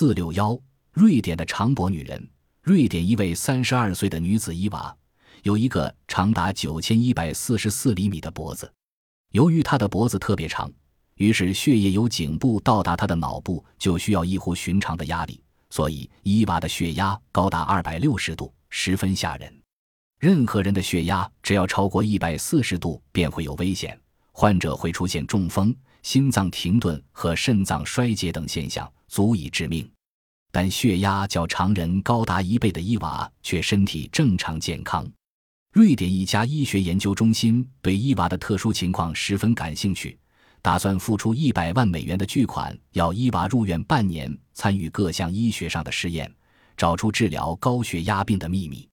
四六幺，瑞典的长脖女人。瑞典一位三十二岁的女子伊娃，有一个长达九千一百四十四厘米的脖子。由于她的脖子特别长，于是血液由颈部到达她的脑部就需要异乎寻常的压力，所以伊娃的血压高达二百六十度，十分吓人。任何人的血压只要超过一百四十度，便会有危险，患者会出现中风、心脏停顿和肾脏衰竭等现象，足以致命。但血压较常人高达一倍的伊娃却身体正常健康。瑞典一家医学研究中心对伊娃的特殊情况十分感兴趣，打算付出一百万美元的巨款，要伊娃入院半年，参与各项医学上的试验，找出治疗高血压病的秘密。